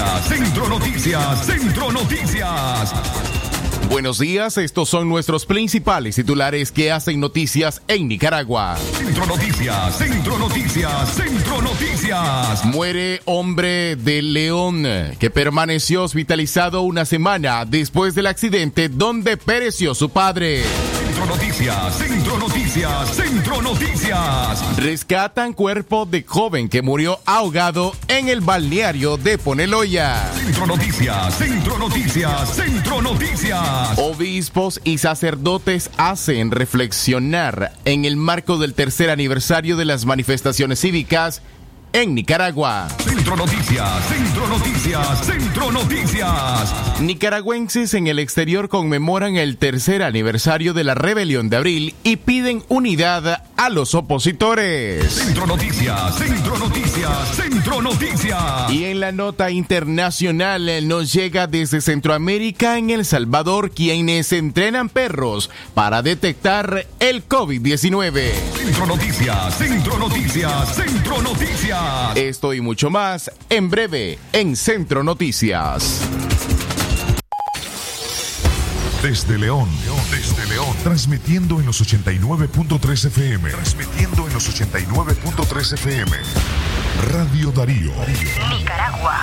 Noticias, Centro Noticias, Centro Noticias. Buenos días, estos son nuestros principales titulares que hacen noticias en Nicaragua. Centro Noticias, Centro Noticias, Centro Noticias. Muere hombre de León que permaneció hospitalizado una semana después del accidente donde pereció su padre. Centro Noticias, Centro Noticias, Centro Noticias. Rescatan cuerpo de joven que murió ahogado en el balneario de Poneloya. Centro Noticias, Centro Noticias, Centro Noticias. Obispos y sacerdotes hacen reflexionar en el marco del tercer aniversario de las manifestaciones cívicas en Nicaragua. Centro Noticias, Centro Noticias, Centro Noticias. Nicaragüenses en el exterior conmemoran el tercer aniversario de la rebelión de abril y piden unidad a los opositores. Centro Noticias, Centro Noticias, Centro Noticias. Y en la nota internacional eh, nos llega desde Centroamérica en El Salvador quienes entrenan perros para detectar el COVID-19. Centro Noticias, Centro Noticias, Centro Noticias. Esto y mucho más en breve en Centro Noticias. Desde León, desde León, transmitiendo en los 89.3 FM, transmitiendo en los 89.3 FM. Radio Darío. Nicaragua.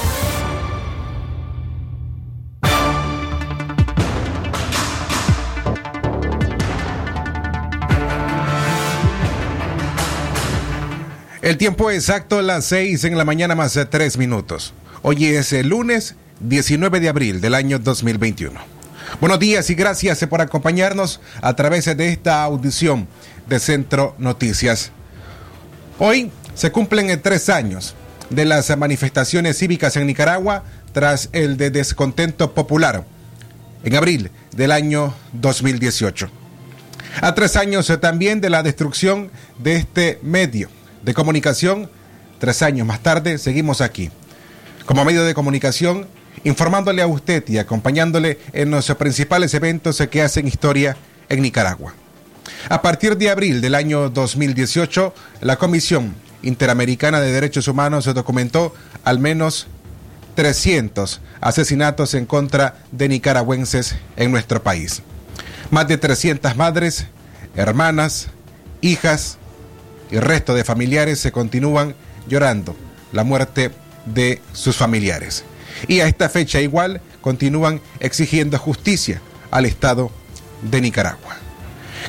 El tiempo exacto, las 6 en la mañana más 3 minutos. Hoy es el lunes 19 de abril del año 2021. Buenos días y gracias por acompañarnos a través de esta audición de Centro Noticias. Hoy se cumplen tres años de las manifestaciones cívicas en Nicaragua tras el de descontento popular en abril del año 2018. A tres años también de la destrucción de este medio de comunicación, tres años más tarde seguimos aquí, como medio de comunicación, informándole a usted y acompañándole en los principales eventos que hacen historia en Nicaragua. A partir de abril del año 2018, la Comisión Interamericana de Derechos Humanos documentó al menos 300 asesinatos en contra de nicaragüenses en nuestro país. Más de 300 madres, hermanas, hijas, y resto de familiares se continúan llorando la muerte de sus familiares. Y a esta fecha igual continúan exigiendo justicia al Estado de Nicaragua.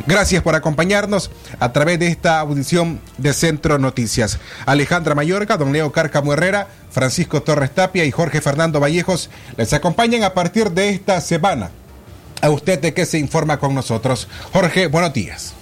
Gracias por acompañarnos a través de esta audición de Centro Noticias. Alejandra Mayorga, don Leo Cárcamo Herrera, Francisco Torres Tapia y Jorge Fernando Vallejos les acompañan a partir de esta semana. A usted de qué se informa con nosotros. Jorge, buenos días.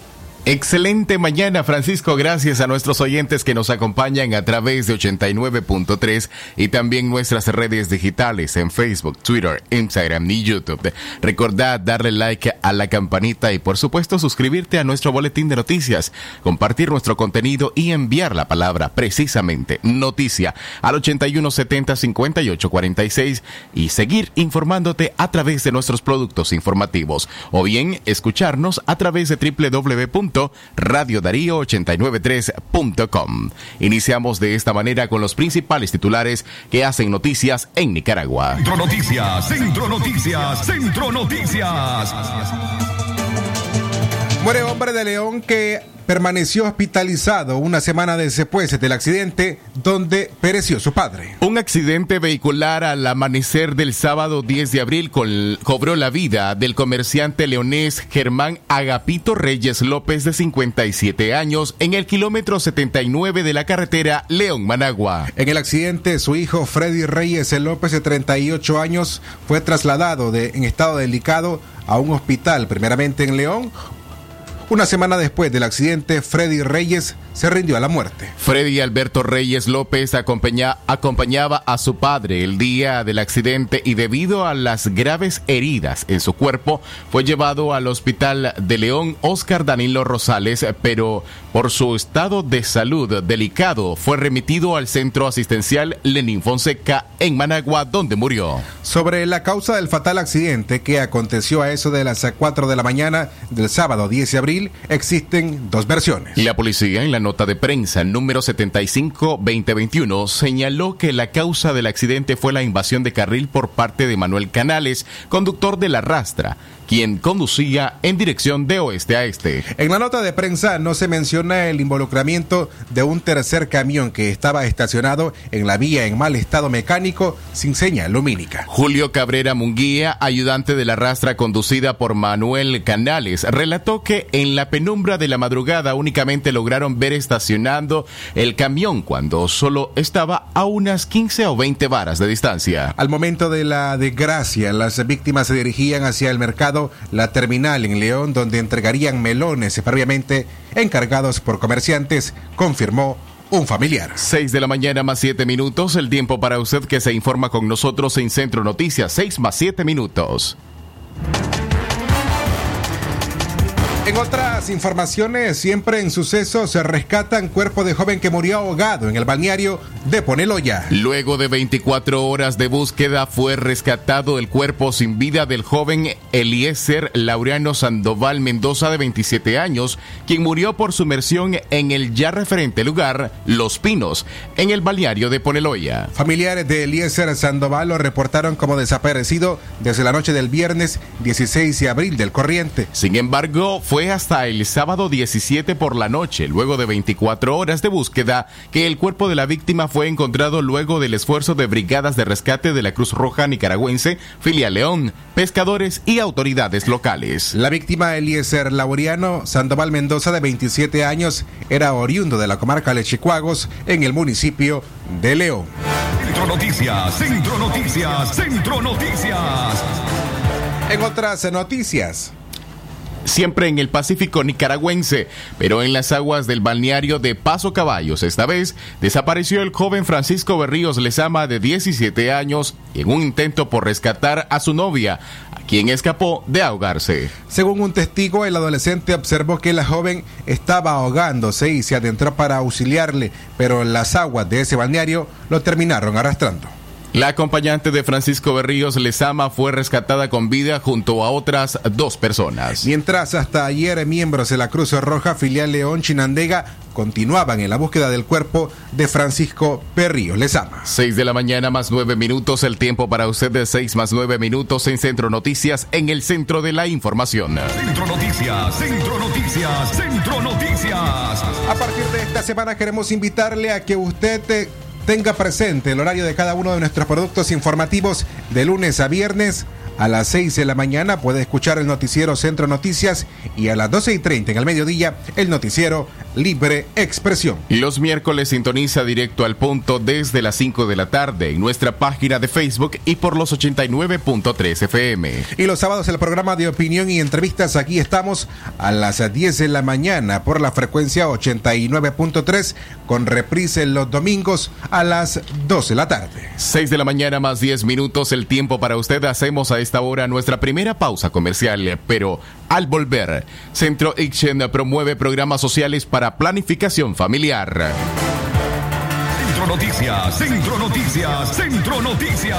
Excelente mañana, Francisco. Gracias a nuestros oyentes que nos acompañan a través de 89.3 y también nuestras redes digitales en Facebook, Twitter, Instagram y YouTube. Recordad darle like a la campanita y por supuesto suscribirte a nuestro boletín de noticias, compartir nuestro contenido y enviar la palabra precisamente noticia al 8170-5846 y seguir informándote a través de nuestros productos informativos o bien escucharnos a través de www radiodarío893.com. Iniciamos de esta manera con los principales titulares que hacen noticias en Nicaragua. Centro Noticias, Centro Noticias, Centro Noticias. Muere hombre de León que permaneció hospitalizado una semana después del accidente donde pereció su padre. Un accidente vehicular al amanecer del sábado 10 de abril cobró la vida del comerciante leonés Germán Agapito Reyes López de 57 años en el kilómetro 79 de la carretera León-Managua. En el accidente su hijo Freddy Reyes López de 38 años fue trasladado de, en estado delicado a un hospital, primeramente en León, Una semana después del accidente, Freddy Reyes se rindió a la muerte. Freddy Alberto Reyes López acompañaba a su padre el día del accidente y debido a las graves heridas en su cuerpo fue llevado al hospital de León Oscar Danilo Rosales, pero por su estado de salud delicado fue remitido al centro asistencial Lenín Fonseca en Managua, donde murió. Sobre la causa del fatal accidente que aconteció a eso de las 4 de la mañana del sábado 10 de abril, existen dos versiones. La policía en la nota de prensa número 75-2021 señaló que la causa del accidente fue la invasión de carril por parte de Manuel Canales, conductor de la rastra quien conducía en dirección de oeste a este. En la nota de prensa no se menciona el involucramiento de un tercer camión que estaba estacionado en la vía en mal estado mecánico sin señal lumínica. Julio Cabrera Munguía, ayudante de la rastra conducida por Manuel Canales, relató que en la penumbra de la madrugada únicamente lograron ver estacionando el camión cuando solo estaba a unas 15 o 20 varas de distancia. Al momento de la desgracia, las víctimas se dirigían hacia el mercado la terminal en León donde entregarían melones previamente encargados por comerciantes, confirmó un familiar. 6 de la mañana más 7 minutos, el tiempo para usted que se informa con nosotros en Centro Noticias, 6 más 7 minutos. En otras informaciones, siempre en sucesos se rescatan cuerpo de joven que murió ahogado en el balneario de Poneloya. Luego de 24 horas de búsqueda fue rescatado el cuerpo sin vida del joven Eliezer Laureano Sandoval Mendoza de 27 años, quien murió por sumersión en el ya referente lugar Los Pinos, en el balneario de Poneloya. Familiares de Eliezer Sandoval lo reportaron como desaparecido desde la noche del viernes 16 de abril del corriente. Sin embargo, fue hasta el sábado 17 por la noche, luego de 24 horas de búsqueda, que el cuerpo de la víctima fue encontrado luego del esfuerzo de brigadas de rescate de la Cruz Roja Nicaragüense, Filia León, pescadores y autoridades locales. La víctima Eliezer Laureano Sandoval Mendoza, de 27 años, era oriundo de la comarca de Chicuagos, en el municipio de León. Centro Noticias, Centro Noticias, Centro Noticias. En otras noticias siempre en el Pacífico nicaragüense, pero en las aguas del balneario de Paso Caballos. Esta vez desapareció el joven Francisco Berríos Lezama de 17 años en un intento por rescatar a su novia, a quien escapó de ahogarse. Según un testigo, el adolescente observó que la joven estaba ahogándose y se adentró para auxiliarle, pero las aguas de ese balneario lo terminaron arrastrando. La acompañante de Francisco Berríos Lezama fue rescatada con vida junto a otras dos personas. Mientras hasta ayer miembros de la Cruz Roja filial León Chinandega continuaban en la búsqueda del cuerpo de Francisco Berríos Lezama. 6 de la mañana más nueve minutos, el tiempo para usted de 6 más nueve minutos en Centro Noticias, en el centro de la información. Centro Noticias, Centro Noticias, Centro Noticias. A partir de esta semana queremos invitarle a que usted... Te tenga presente el horario de cada uno de nuestros productos informativos de lunes a viernes. A las 6 de la mañana puede escuchar el noticiero Centro Noticias y a las 12 y 30 en el mediodía el noticiero Libre Expresión. Los miércoles sintoniza directo al punto desde las 5 de la tarde en nuestra página de Facebook y por los 89.3 FM. Y los sábados el programa de opinión y entrevistas aquí estamos a las 10 de la mañana por la frecuencia 89.3 con reprise los domingos a las 12 de la tarde. 6 de la mañana más 10 minutos el tiempo para usted. Hacemos a esta hora nuestra primera pausa comercial, pero al volver, Centro Ichen promueve programas sociales para planificación familiar. Centro Noticias, Centro Noticias, Centro Noticias.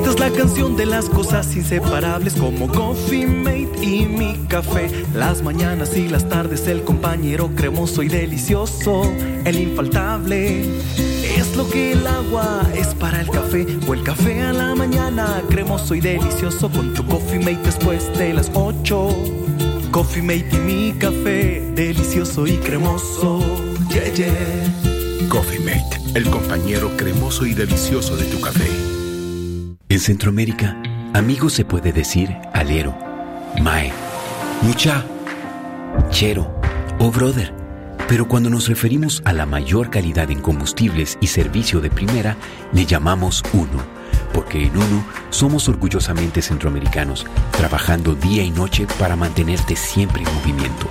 Esta es la canción de las cosas inseparables como Coffee Mate y mi café. Las mañanas y las tardes, el compañero cremoso y delicioso, el infaltable es lo que el agua es para el café o el café a la mañana, cremoso y delicioso con tu coffee mate después de las 8. Coffee mate y mi café, delicioso y cremoso. Yeah, yeah. Coffee mate, el compañero cremoso y delicioso de tu café. En Centroamérica, amigo se puede decir alero, mae, mucha, chero o brother. Pero cuando nos referimos a la mayor calidad en combustibles y servicio de primera, le llamamos uno. Porque en uno somos orgullosamente centroamericanos, trabajando día y noche para mantenerte siempre en movimiento.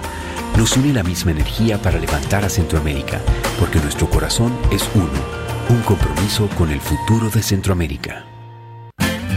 Nos une la misma energía para levantar a Centroamérica, porque nuestro corazón es uno, un compromiso con el futuro de Centroamérica.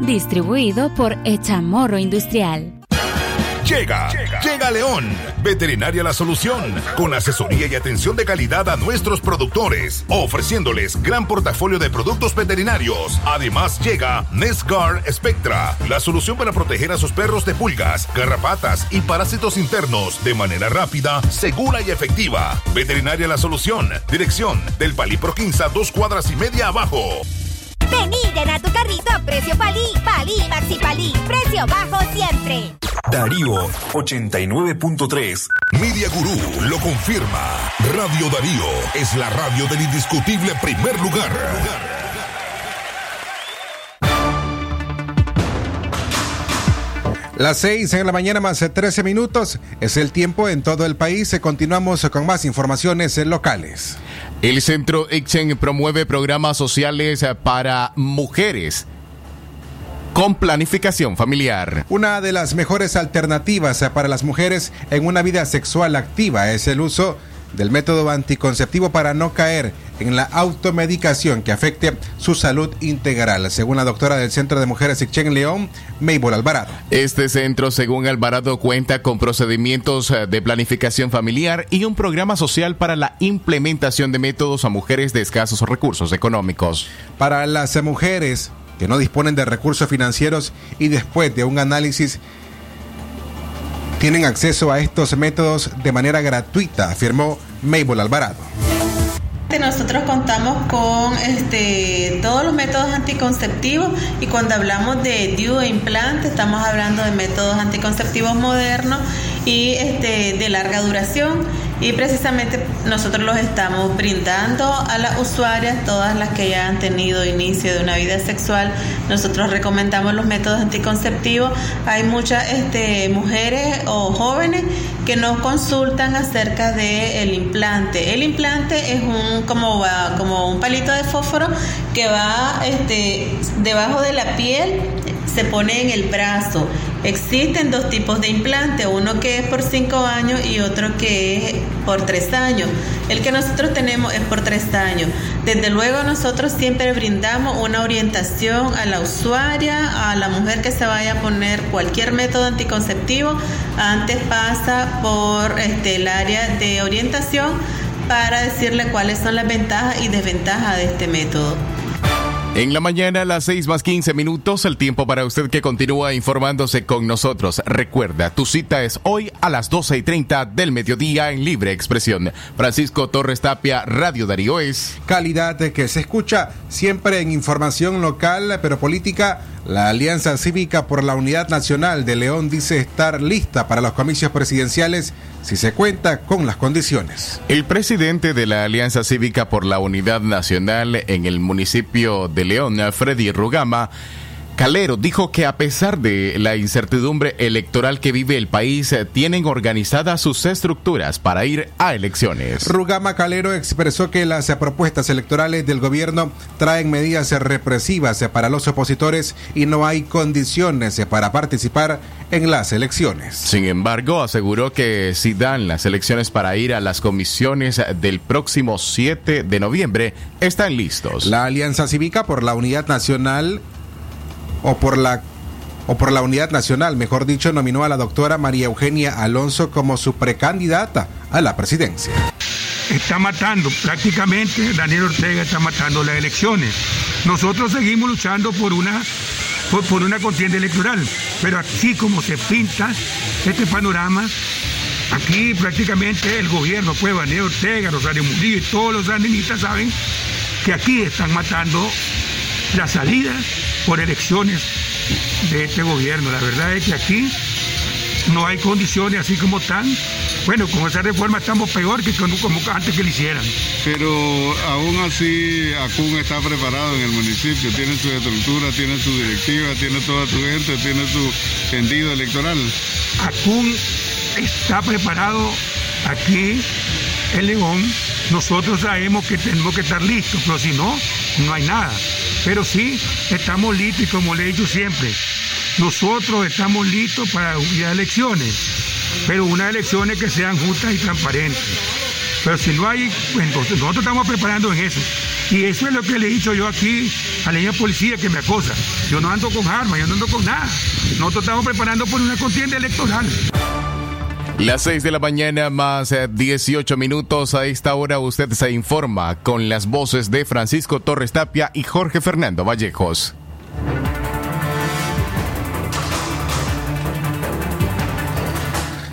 Distribuido por Echamorro Industrial. Llega, llega León, Veterinaria La Solución, con asesoría y atención de calidad a nuestros productores, ofreciéndoles gran portafolio de productos veterinarios. Además llega Nescar Spectra, la solución para proteger a sus perros de pulgas, garrapatas y parásitos internos de manera rápida, segura y efectiva. Veterinaria La Solución, dirección del Palipro 15, dos cuadras y media abajo. Vení, llena tu carrito a precio palí, palí, maxi palí, precio bajo siempre. Darío 89.3. Media Gurú lo confirma. Radio Darío es la radio del indiscutible primer lugar. Las 6 en la mañana más 13 minutos es el tiempo en todo el país. Continuamos con más informaciones locales. El Centro Ixchen promueve programas sociales para mujeres con planificación familiar. Una de las mejores alternativas para las mujeres en una vida sexual activa es el uso del método anticonceptivo para no caer en la automedicación que afecte su salud integral, según la doctora del Centro de Mujeres Ixchen León, Mabel Alvarado. Este centro, según Alvarado, cuenta con procedimientos eh, de planificación familiar y un programa social para la implementación de métodos a mujeres de escasos recursos económicos. Para las mujeres que no disponen de recursos financieros y después de un análisis tienen acceso a estos métodos de manera gratuita, afirmó Mabel Alvarado. Nosotros contamos con este, todos los métodos anticonceptivos y cuando hablamos de DIU e implante estamos hablando de métodos anticonceptivos modernos y este, de larga duración y precisamente nosotros los estamos brindando a las usuarias, todas las que ya han tenido inicio de una vida sexual. Nosotros recomendamos los métodos anticonceptivos. Hay muchas este, mujeres o jóvenes que nos consultan acerca del implante. El implante es un como, como un palito de fósforo que va este, debajo de la piel se pone en el brazo. Existen dos tipos de implante, uno que es por cinco años y otro que es por tres años. El que nosotros tenemos es por tres años. Desde luego nosotros siempre brindamos una orientación a la usuaria, a la mujer que se vaya a poner cualquier método anticonceptivo. Antes pasa por este, el área de orientación para decirle cuáles son las ventajas y desventajas de este método. En la mañana a las 6 más 15 minutos, el tiempo para usted que continúa informándose con nosotros. Recuerda, tu cita es hoy a las 12 y 30 del mediodía en Libre Expresión. Francisco Torres Tapia, Radio Darío es. Calidad que se escucha siempre en información local, pero política. La Alianza Cívica por la Unidad Nacional de León dice estar lista para los comicios presidenciales si se cuenta con las condiciones. El presidente de la Alianza Cívica por la Unidad Nacional en el municipio de León, Freddy Rugama, Calero dijo que a pesar de la incertidumbre electoral que vive el país, eh, tienen organizadas sus estructuras para ir a elecciones. Rugama Calero expresó que las propuestas electorales del gobierno traen medidas represivas para los opositores y no hay condiciones para participar en las elecciones. Sin embargo, aseguró que si dan las elecciones para ir a las comisiones del próximo 7 de noviembre, están listos. La Alianza Cívica por la Unidad Nacional o por la o por la Unidad Nacional, mejor dicho, nominó a la doctora María Eugenia Alonso como su precandidata a la presidencia. Está matando, prácticamente Daniel Ortega está matando las elecciones. Nosotros seguimos luchando por una, por, por una contienda electoral, pero así como se pinta este panorama, aquí prácticamente el gobierno, pues Daniel Ortega, Rosario Murillo y todos los andinistas saben que aquí están matando la salida por elecciones de este gobierno. La verdad es que aquí no hay condiciones así como están. Bueno, con esa reforma estamos peor que como, como antes que lo hicieran. Pero aún así ACUN está preparado en el municipio, tiene su estructura, tiene su directiva, tiene toda su gente, tiene su tendido electoral. ACUN está preparado aquí en León. Nosotros sabemos que tenemos que estar listos, pero si no, no hay nada. Pero sí, estamos listos y como le he dicho siempre, nosotros estamos listos para a elecciones, pero unas elecciones que sean justas y transparentes. Pero si no hay, pues nosotros estamos preparando en eso. Y eso es lo que le he dicho yo aquí a la línea policía que me acosa. Yo no ando con armas, yo no ando con nada. Nosotros estamos preparando por una contienda electoral. Las 6 de la mañana más 18 minutos. A esta hora usted se informa con las voces de Francisco Torres Tapia y Jorge Fernando Vallejos.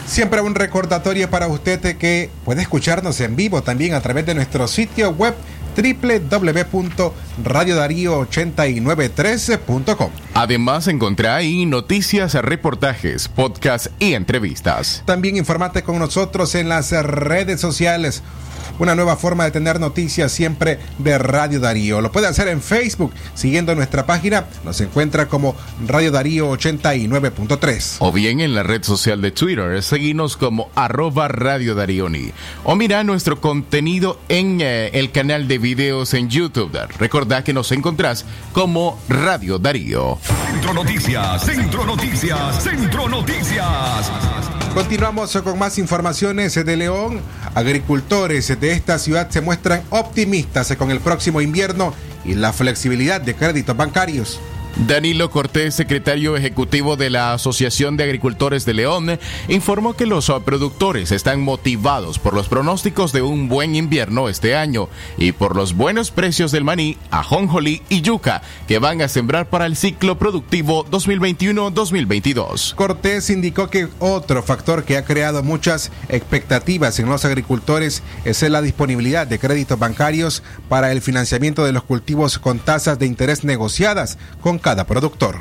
Siempre un recordatorio para usted que puede escucharnos en vivo también a través de nuestro sitio web www.radiodarío8913.com. Además, encontrá ahí noticias, reportajes, podcasts y entrevistas. También informate con nosotros en las redes sociales. Una nueva forma de tener noticias siempre de Radio Darío. Lo puede hacer en Facebook, siguiendo nuestra página. Nos encuentra como Radio Darío 89.3. O bien en la red social de Twitter, seguimos como arroba Radio Darioni. O mira nuestro contenido en eh, el canal de videos en YouTube. Recordá que nos encontrás como Radio Darío. Centro Noticias, Centro Noticias, Centro Noticias. Continuamos con más informaciones de León. Agricultores de esta ciudad se muestran optimistas con el próximo invierno y la flexibilidad de créditos bancarios. Danilo Cortés, secretario ejecutivo de la Asociación de Agricultores de León, informó que los productores están motivados por los pronósticos de un buen invierno este año y por los buenos precios del maní, ajonjolí y yuca que van a sembrar para el ciclo productivo 2021-2022. Cortés indicó que otro factor que ha creado muchas expectativas en los agricultores es la disponibilidad de créditos bancarios para el financiamiento de los cultivos con tasas de interés negociadas con cada productor.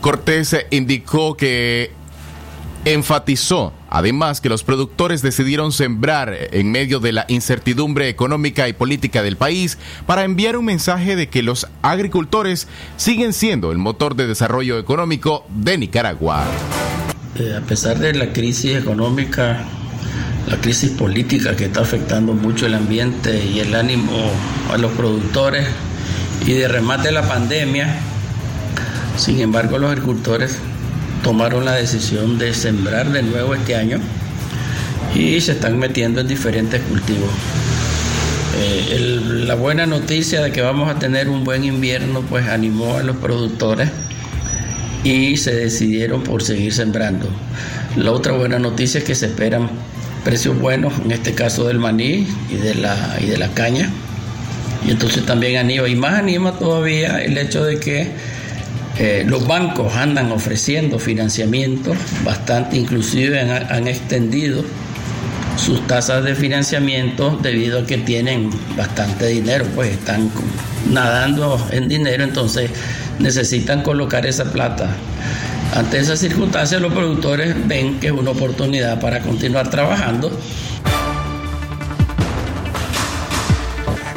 Cortés indicó que enfatizó además que los productores decidieron sembrar en medio de la incertidumbre económica y política del país para enviar un mensaje de que los agricultores siguen siendo el motor de desarrollo económico de Nicaragua. Eh, a pesar de la crisis económica, la crisis política que está afectando mucho el ambiente y el ánimo a los productores y de remate la pandemia, sin embargo, los agricultores tomaron la decisión de sembrar de nuevo este año y se están metiendo en diferentes cultivos. Eh, la buena noticia de que vamos a tener un buen invierno pues animó a los productores y se decidieron por seguir sembrando. La otra buena noticia es que se esperan precios buenos, en este caso del maní y de la, y de la caña. Y entonces también anima, y más anima todavía el hecho de que eh, los bancos andan ofreciendo financiamiento bastante, inclusive han, han extendido sus tasas de financiamiento debido a que tienen bastante dinero, pues están nadando en dinero, entonces necesitan colocar esa plata. Ante esas circunstancias los productores ven que es una oportunidad para continuar trabajando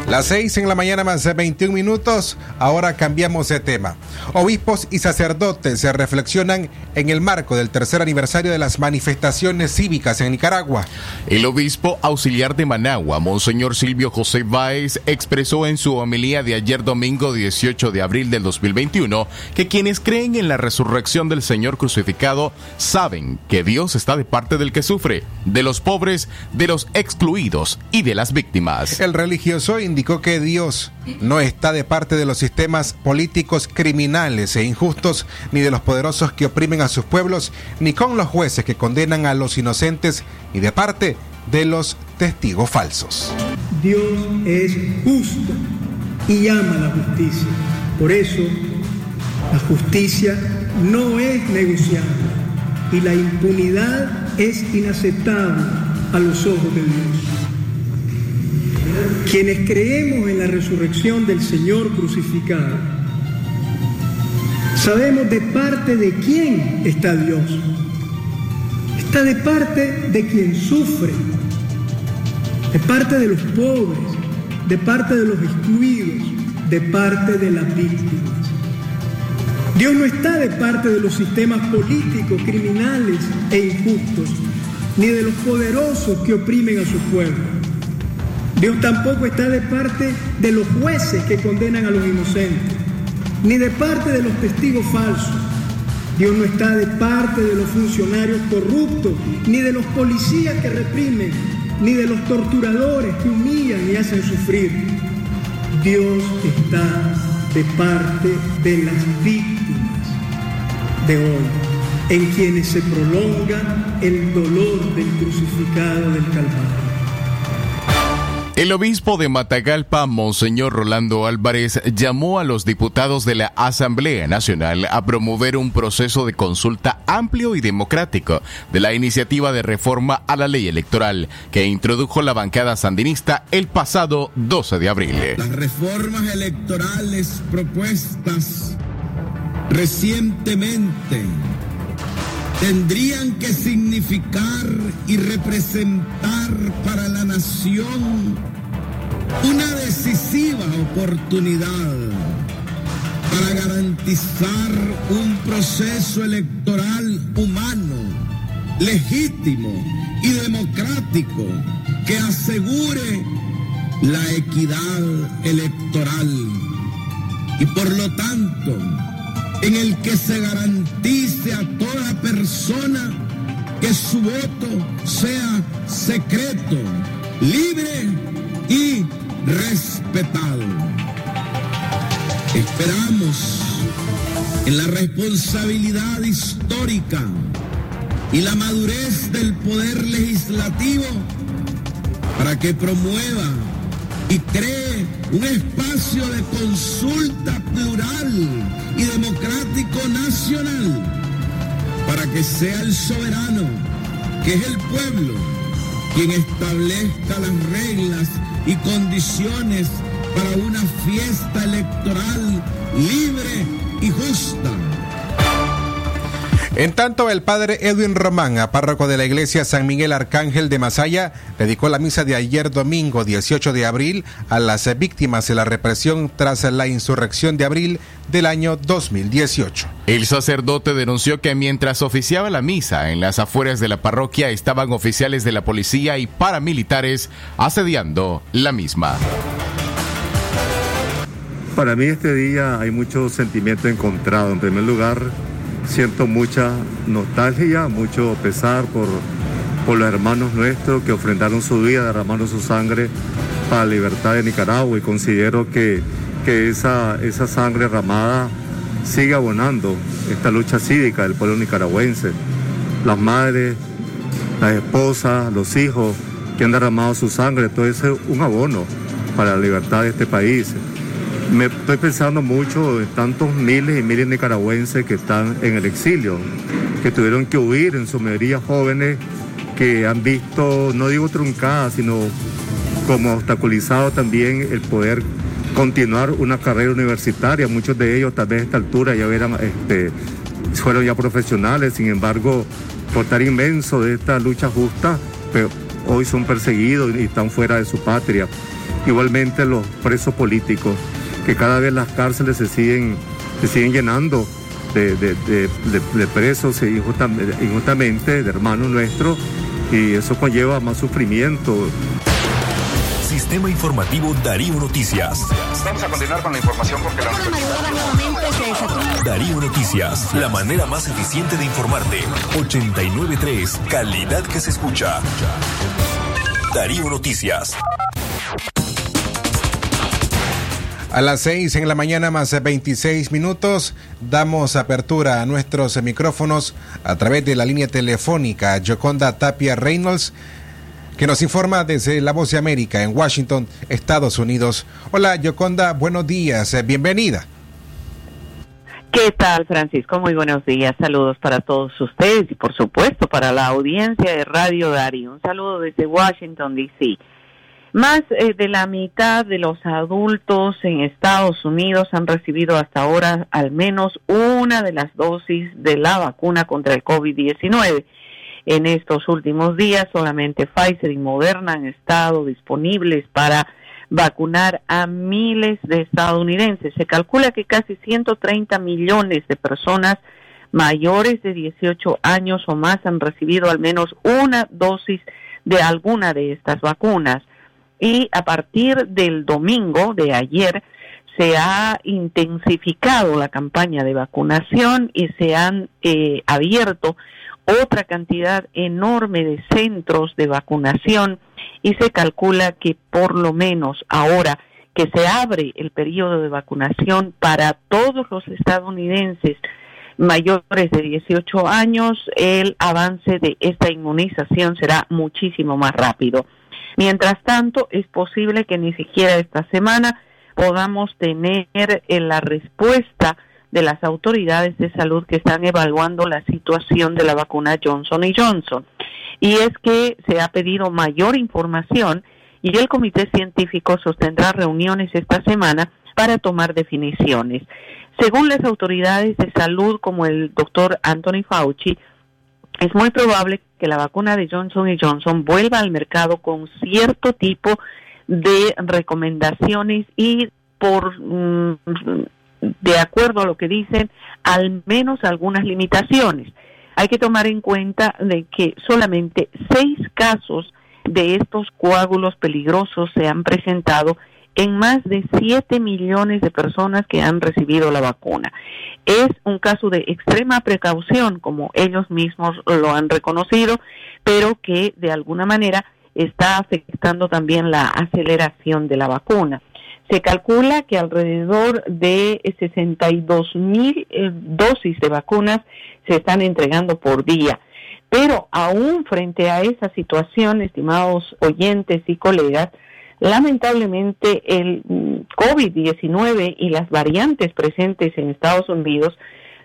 Las 6 en la mañana más de 21 minutos, ahora cambiamos de tema. Obispos y sacerdotes se reflexionan en el marco del tercer aniversario de las manifestaciones cívicas en Nicaragua. El obispo auxiliar de Managua, Monseñor Silvio José Báez, expresó en su homilía de ayer domingo 18 de abril del 2021 que quienes creen en la resurrección del Señor crucificado saben que Dios está de parte del que sufre, de los pobres, de los excluidos y de las víctimas. El religioso indicó que Dios no está de parte de los sistemas políticos criminales e injustos, ni de los poderosos que oprimen a sus pueblos, ni con los jueces que condenan a los inocentes, ni de parte de los testigos falsos. Dios es justo y ama la justicia. Por eso, la justicia no es negociable y la impunidad es inaceptable a los ojos de Dios. Quienes creemos en la resurrección del Señor crucificado, sabemos de parte de quién está Dios. Está de parte de quien sufre, de parte de los pobres, de parte de los excluidos, de parte de las víctimas. Dios no está de parte de los sistemas políticos, criminales e injustos, ni de los poderosos que oprimen a su pueblo. Dios tampoco está de parte de los jueces que condenan a los inocentes, ni de parte de los testigos falsos. Dios no está de parte de los funcionarios corruptos, ni de los policías que reprimen, ni de los torturadores que humillan y hacen sufrir. Dios está de parte de las víctimas de hoy, en quienes se prolonga el dolor del crucificado del Calvario. El obispo de Matagalpa, Monseñor Rolando Álvarez, llamó a los diputados de la Asamblea Nacional a promover un proceso de consulta amplio y democrático de la iniciativa de reforma a la ley electoral que introdujo la bancada sandinista el pasado 12 de abril. Las reformas electorales propuestas recientemente tendrían que significar y representar para la nación una decisiva oportunidad para garantizar un proceso electoral humano, legítimo y democrático que asegure la equidad electoral. Y por lo tanto en el que se garantice a toda persona que su voto sea secreto, libre y respetado. Esperamos en la responsabilidad histórica y la madurez del poder legislativo para que promueva y cree un espacio de consulta plural y democrático nacional para que sea el soberano, que es el pueblo, quien establezca las reglas y condiciones para una fiesta electoral libre y justa. En tanto, el padre Edwin Román, párroco de la iglesia San Miguel Arcángel de Masaya, dedicó la misa de ayer domingo 18 de abril a las víctimas de la represión tras la insurrección de abril del año 2018. El sacerdote denunció que mientras oficiaba la misa en las afueras de la parroquia estaban oficiales de la policía y paramilitares asediando la misma. Para mí este día hay mucho sentimiento encontrado. En primer lugar, siento mucha nostalgia, mucho pesar por, por los hermanos nuestros que ofrendaron su vida, derramaron su sangre para la libertad de Nicaragua y considero que, que esa, esa sangre derramada sigue abonando esta lucha cívica del pueblo nicaragüense. Las madres, las esposas, los hijos que han derramado su sangre, todo eso es un abono para la libertad de este país. Me estoy pensando mucho en tantos miles y miles de nicaragüenses que están en el exilio, que tuvieron que huir, en su mayoría jóvenes que han visto, no digo truncada, sino como obstaculizado también el poder continuar una carrera universitaria. Muchos de ellos tal vez a esta altura ya eran, este, fueron ya profesionales, sin embargo, por estar inmenso de esta lucha justa, pero hoy son perseguidos y están fuera de su patria. Igualmente los presos políticos, que cada vez las cárceles se siguen, se siguen llenando de, de presos injustamente, de hermanos nuestros, y eso conlleva más sufrimiento. Sistema Informativo Darío Noticias. Vamos a continuar con la información porque la Darío Noticias, la manera más eficiente de informarte. 893, calidad que se escucha. Darío Noticias. A las 6 en la mañana más 26 minutos damos apertura a nuestros micrófonos a través de la línea telefónica Joconda Tapia Reynolds que nos informa desde La Voz de América en Washington, Estados Unidos. Hola, Yoconda, buenos días, eh, bienvenida. ¿Qué tal, Francisco? Muy buenos días. Saludos para todos ustedes y, por supuesto, para la audiencia de Radio Dari. Un saludo desde Washington, D.C. Más eh, de la mitad de los adultos en Estados Unidos han recibido hasta ahora al menos una de las dosis de la vacuna contra el COVID-19 en estos últimos días. Solamente Pfizer y Moderna han estado disponibles para vacunar a miles de estadounidenses. Se calcula que casi 130 millones de personas mayores de 18 años o más han recibido al menos una dosis de alguna de estas vacunas. Y a partir del domingo de ayer se ha intensificado la campaña de vacunación y se han eh, abierto otra cantidad enorme de centros de vacunación y se calcula que por lo menos ahora que se abre el periodo de vacunación para todos los estadounidenses mayores de 18 años, el avance de esta inmunización será muchísimo más rápido. Mientras tanto, es posible que ni siquiera esta semana podamos tener eh, la respuesta de las autoridades de salud que están evaluando la situación de la vacuna Johnson y Johnson. Y es que se ha pedido mayor información y el comité científico sostendrá reuniones esta semana para tomar definiciones. Según las autoridades de salud como el doctor Anthony Fauci, es muy probable que la vacuna de Johnson Johnson vuelva al mercado con cierto tipo de recomendaciones y por mm, de acuerdo a lo que dicen, al menos algunas limitaciones. Hay que tomar en cuenta de que solamente seis casos de estos coágulos peligrosos se han presentado en más de 7 millones de personas que han recibido la vacuna. Es un caso de extrema precaución, como ellos mismos lo han reconocido, pero que de alguna manera está afectando también la aceleración de la vacuna. Se calcula que alrededor de 62 mil eh, dosis de vacunas se están entregando por día. Pero aún frente a esa situación, estimados oyentes y colegas, lamentablemente el mm, COVID-19 y las variantes presentes en Estados Unidos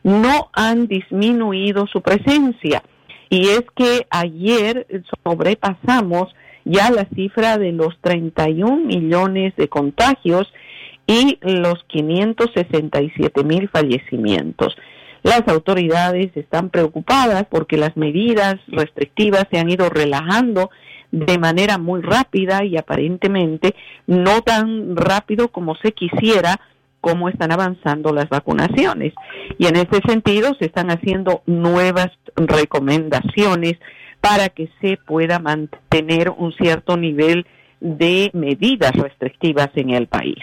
no han disminuido su presencia. Y es que ayer sobrepasamos ya la cifra de los 31 millones de contagios y los 567 mil fallecimientos. Las autoridades están preocupadas porque las medidas restrictivas se han ido relajando de manera muy rápida y aparentemente no tan rápido como se quisiera cómo están avanzando las vacunaciones. Y en este sentido se están haciendo nuevas recomendaciones para que se pueda mantener un cierto nivel de medidas restrictivas en el país.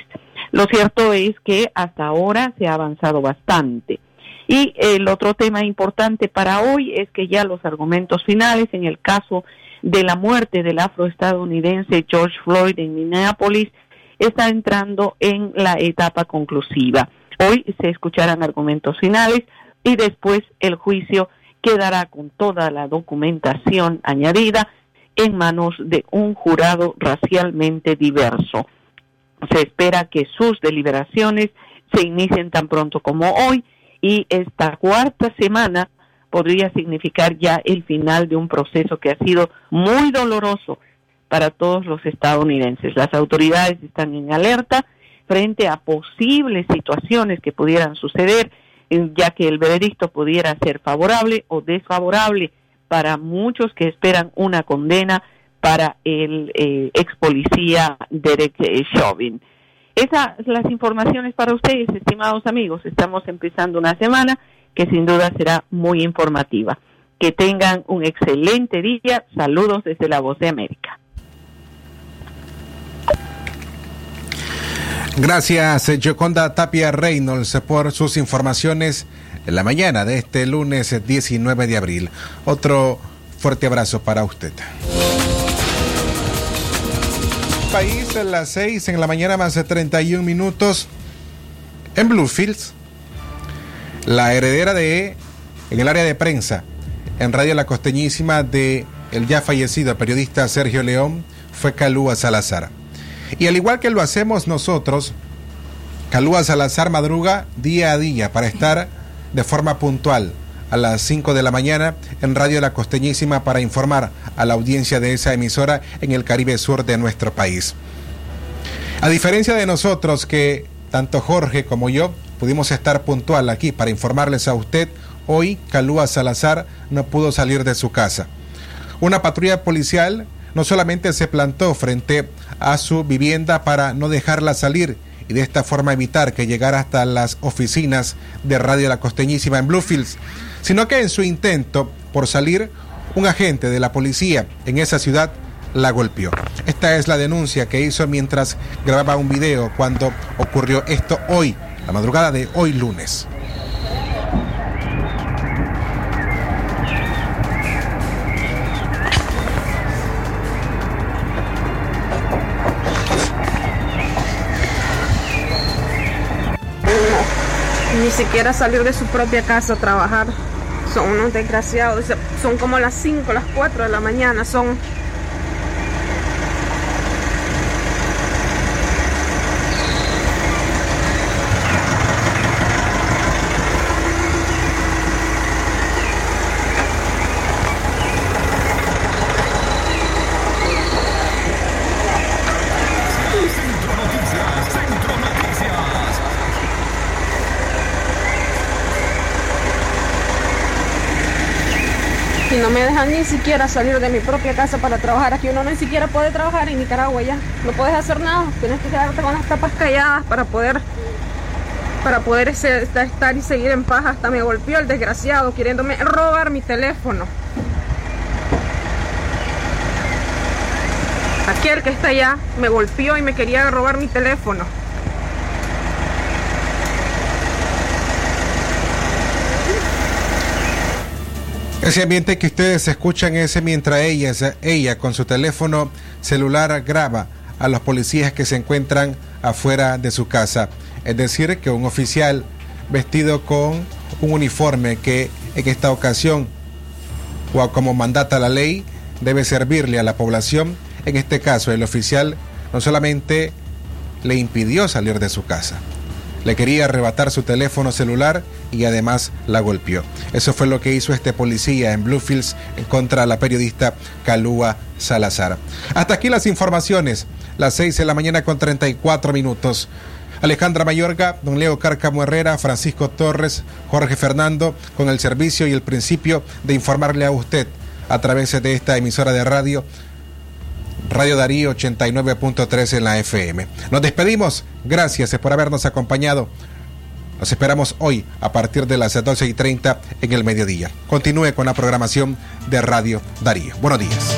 Lo cierto es que hasta ahora se ha avanzado bastante. Y el otro tema importante para hoy es que ya los argumentos finales en el caso de la muerte del afroestadounidense George Floyd en Minneapolis está entrando en la etapa conclusiva. Hoy se escucharán argumentos finales y después el juicio quedará con toda la documentación añadida en manos de un jurado racialmente diverso. Se espera que sus deliberaciones se inicien tan pronto como hoy y esta cuarta semana podría significar ya el final de un proceso que ha sido muy doloroso para todos los estadounidenses. Las autoridades están en alerta frente a posibles situaciones que pudieran suceder ya que el veredicto pudiera ser favorable o desfavorable para muchos que esperan una condena para el eh, ex policía Derek eh, Chauvin. Esas las informaciones para ustedes, estimados amigos. Estamos empezando una semana que sin duda será muy informativa. Que tengan un excelente día. Saludos desde la Voz de América. Gracias, Joconda Tapia Reynolds, por sus informaciones en la mañana de este lunes 19 de abril. Otro fuerte abrazo para usted. País a las 6 en la mañana más de 31 minutos en Bluefields. La heredera de, en el área de prensa, en Radio La Costeñísima de el ya fallecido periodista Sergio León, fue Calúa Salazar. Y al igual que lo hacemos nosotros, Calúa Salazar madruga día a día para estar de forma puntual a las 5 de la mañana en Radio La Costeñísima para informar a la audiencia de esa emisora en el Caribe Sur de nuestro país. A diferencia de nosotros que tanto Jorge como yo pudimos estar puntual aquí para informarles a usted, hoy Calúa Salazar no pudo salir de su casa. Una patrulla policial no solamente se plantó frente a su vivienda para no dejarla salir y de esta forma evitar que llegara hasta las oficinas de Radio La Costeñísima en Bluefields, sino que en su intento por salir, un agente de la policía en esa ciudad la golpeó. Esta es la denuncia que hizo mientras grababa un video cuando ocurrió esto hoy, la madrugada de hoy lunes. ni siquiera salir de su propia casa a trabajar. Son unos desgraciados. Son como las 5, las 4 de la mañana. Son ni siquiera salir de mi propia casa para trabajar. Aquí uno ni siquiera puede trabajar en Nicaragua ya. No puedes hacer nada. Tienes que quedarte con las tapas calladas para poder para poder estar y seguir en paz. Hasta me golpeó el desgraciado queriéndome robar mi teléfono. Aquel que está allá me golpeó y me quería robar mi teléfono. Ese ambiente que ustedes escuchan ese mientras ella, ella con su teléfono celular graba a los policías que se encuentran afuera de su casa. Es decir, que un oficial vestido con un uniforme que en esta ocasión, o como mandata la ley, debe servirle a la población. En este caso, el oficial no solamente le impidió salir de su casa, le quería arrebatar su teléfono celular y además la golpeó. Eso fue lo que hizo este policía en Bluefields contra la periodista Calúa Salazar. Hasta aquí las informaciones, las 6 de la mañana con 34 minutos. Alejandra Mayorga, don Leo Cárcamo Herrera, Francisco Torres, Jorge Fernando, con el servicio y el principio de informarle a usted a través de esta emisora de radio Radio Darío 89.3 en la FM. Nos despedimos. Gracias por habernos acompañado. Nos esperamos hoy a partir de las 12 y 30 en el mediodía. Continúe con la programación de Radio Darío. Buenos días.